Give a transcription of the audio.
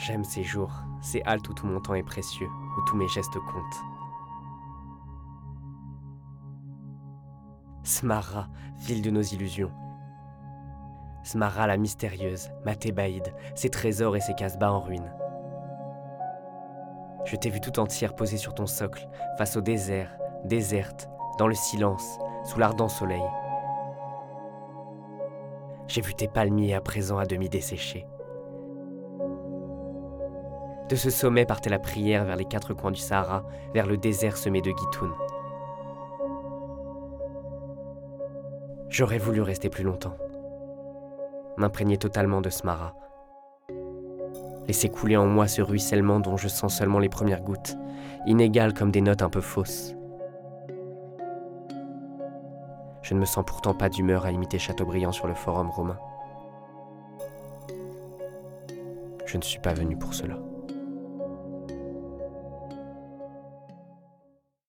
J'aime ces jours, ces haltes où tout mon temps est précieux, où tous mes gestes comptent. Smara, ville de nos illusions. Smara la mystérieuse, ma Thébaïde, ses trésors et ses casbahs en ruine. Je t'ai vue tout entière posée sur ton socle, face au désert, déserte, dans le silence, sous l'ardent soleil. J'ai vu tes palmiers à présent à demi desséchés. De ce sommet partait la prière vers les quatre coins du Sahara, vers le désert semé de guitounes. J'aurais voulu rester plus longtemps, m'imprégner totalement de Smara, laisser couler en moi ce ruissellement dont je sens seulement les premières gouttes, inégales comme des notes un peu fausses. Je ne me sens pourtant pas d'humeur à imiter Chateaubriand sur le forum romain. Je ne suis pas venu pour cela.